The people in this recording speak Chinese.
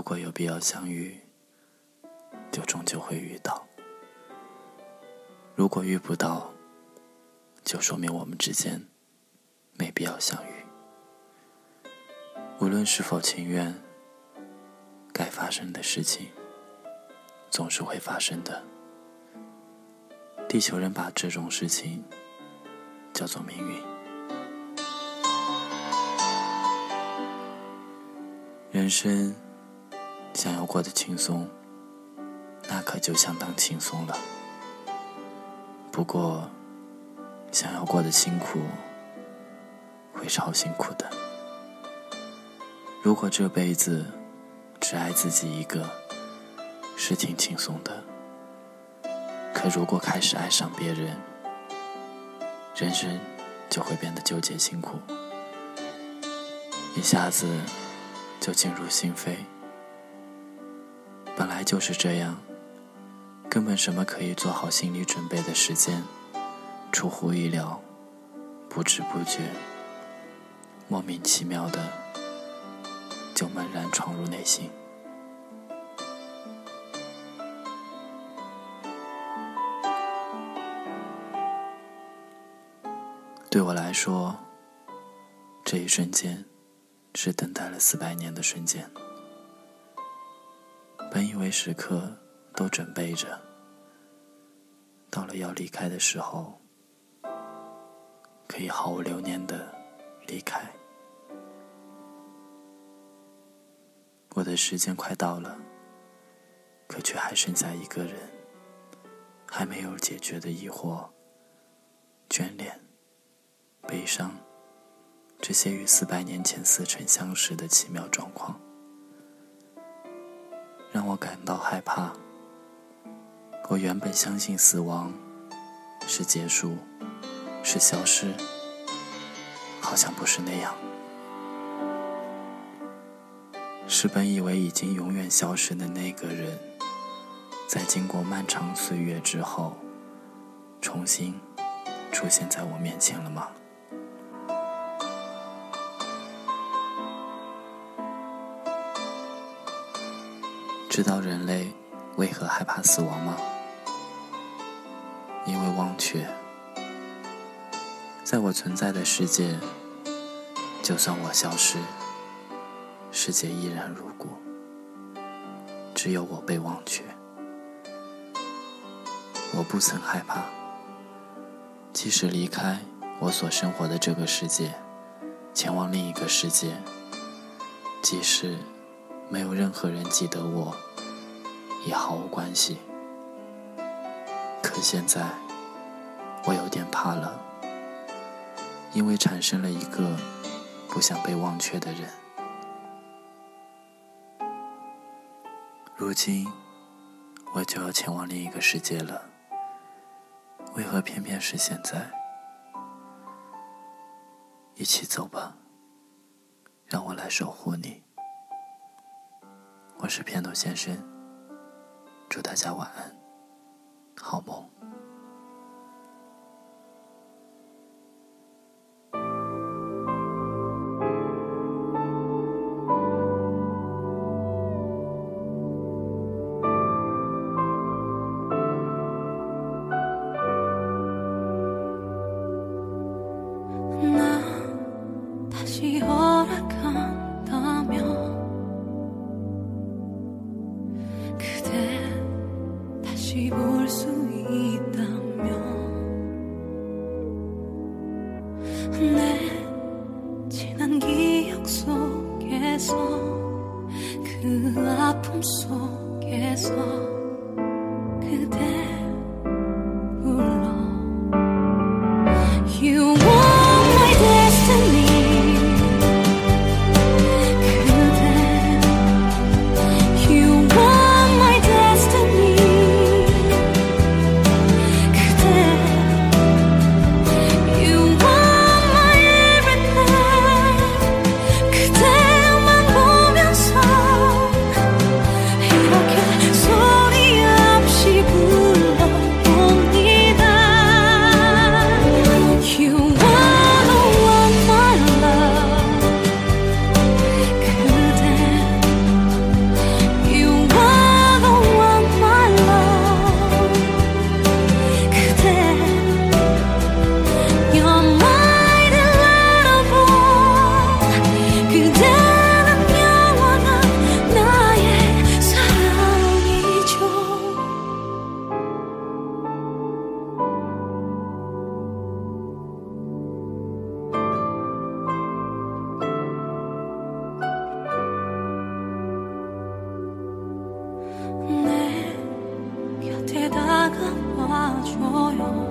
如果有必要相遇，就终究会遇到；如果遇不到，就说明我们之间没必要相遇。无论是否情愿，该发生的事情总是会发生的。地球人把这种事情叫做命运。人生想要过得轻松，那可就相当轻松了。不过，想要过得辛苦，会超辛苦的。如果这辈子只爱自己一个，是挺轻松的。可如果开始爱上别人，人生就会变得纠结辛苦，一下子就进入心扉。本来就是这样，根本什么可以做好心理准备的时间，出乎意料，不知不觉，莫名其妙的。就猛然闯入内心。对我来说，这一瞬间是等待了四百年的瞬间。本以为时刻都准备着，到了要离开的时候，可以毫无留念的离开。我的时间快到了，可却还剩下一个人，还没有解决的疑惑、眷恋、悲伤，这些与四百年前似曾相识的奇妙状况，让我感到害怕。我原本相信死亡是结束，是消失，好像不是那样。是本以为已经永远消失的那个人，在经过漫长岁月之后，重新出现在我面前了吗？知道人类为何害怕死亡吗？因为忘却。在我存在的世界，就算我消失。世界依然如故，只有我被忘却。我不曾害怕，即使离开我所生活的这个世界，前往另一个世界，即使没有任何人记得我，也毫无关系。可现在，我有点怕了，因为产生了一个不想被忘却的人。如今，我就要前往另一个世界了。为何偏偏是现在？一起走吧，让我来守护你。我是片头先生，祝大家晚安，好梦。化作右